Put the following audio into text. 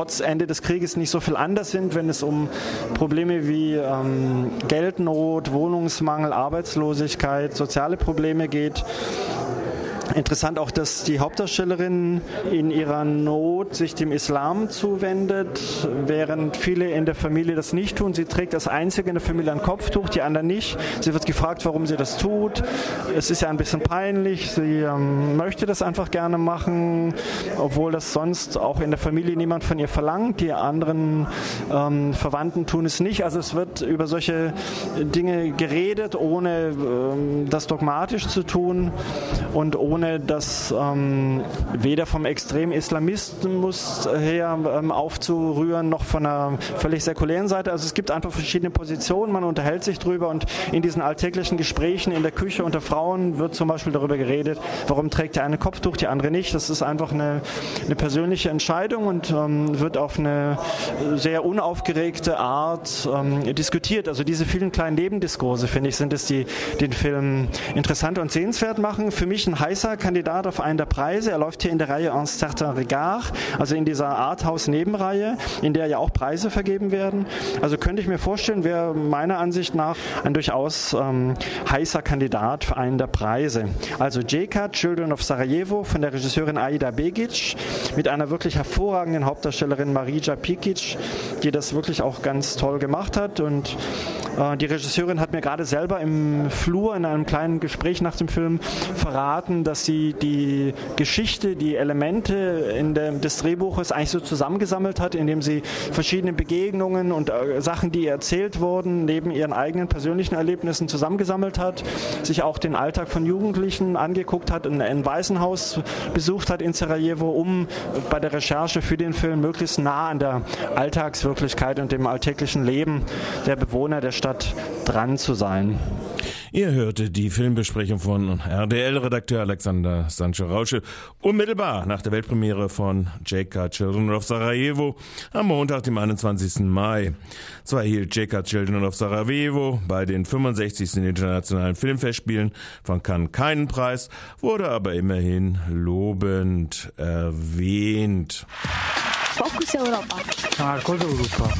trotz Ende des Krieges nicht so viel anders sind, wenn es um Probleme wie ähm, Geldnot, Wohnungsmangel, Arbeitslosigkeit, soziale Probleme geht. Interessant auch, dass die Hauptdarstellerin in ihrer Not sich dem Islam zuwendet, während viele in der Familie das nicht tun. Sie trägt als einzige in der Familie ein Kopftuch, die anderen nicht. Sie wird gefragt, warum sie das tut. Es ist ja ein bisschen peinlich. Sie ähm, möchte das einfach gerne machen, obwohl das sonst auch in der Familie niemand von ihr verlangt. Die anderen ähm, Verwandten tun es nicht. Also es wird über solche Dinge geredet, ohne ähm, das dogmatisch zu tun und ohne ohne das ähm, weder vom extremen Islamismus her ähm, aufzurühren, noch von einer völlig säkulären Seite. Also es gibt einfach verschiedene Positionen, man unterhält sich drüber und in diesen alltäglichen Gesprächen in der Küche unter Frauen wird zum Beispiel darüber geredet, warum trägt der eine Kopftuch, die andere nicht. Das ist einfach eine, eine persönliche Entscheidung und ähm, wird auf eine sehr unaufgeregte Art ähm, diskutiert. Also diese vielen kleinen Nebendiskurse, finde ich, sind es, die den Film interessant und sehenswert machen. Für mich ein heißer großer Kandidat auf einen der Preise. Er läuft hier in der Reihe Un certain regard, also in dieser Arthouse-Nebenreihe, in der ja auch Preise vergeben werden. Also könnte ich mir vorstellen, wäre meiner Ansicht nach ein durchaus ähm, heißer Kandidat für einen der Preise. Also JK, Children of Sarajevo von der Regisseurin Aida Begic mit einer wirklich hervorragenden Hauptdarstellerin Marija Pikic, die das wirklich auch ganz toll gemacht hat. Und äh, die Regisseurin hat mir gerade selber im Flur in einem kleinen Gespräch nach dem Film verraten, dass dass sie die Geschichte, die Elemente in der, des Drehbuches eigentlich so zusammengesammelt hat, indem sie verschiedene Begegnungen und äh, Sachen, die erzählt wurden, neben ihren eigenen persönlichen Erlebnissen zusammengesammelt hat, sich auch den Alltag von Jugendlichen angeguckt hat, ein, ein Waisenhaus besucht hat in Sarajevo, um bei der Recherche für den Film möglichst nah an der Alltagswirklichkeit und dem alltäglichen Leben der Bewohner der Stadt dran zu sein. Ihr hörte die Filmbesprechung von RDL-Redakteur Alexander Sancho-Rausche unmittelbar nach der Weltpremiere von J.K. Children of Sarajevo am Montag, dem 21. Mai. Zwar erhielt J.K. Children of Sarajevo bei den 65. Internationalen Filmfestspielen von Cannes keinen Preis, wurde aber immerhin lobend erwähnt. Fokus Europa. Marcos Europa.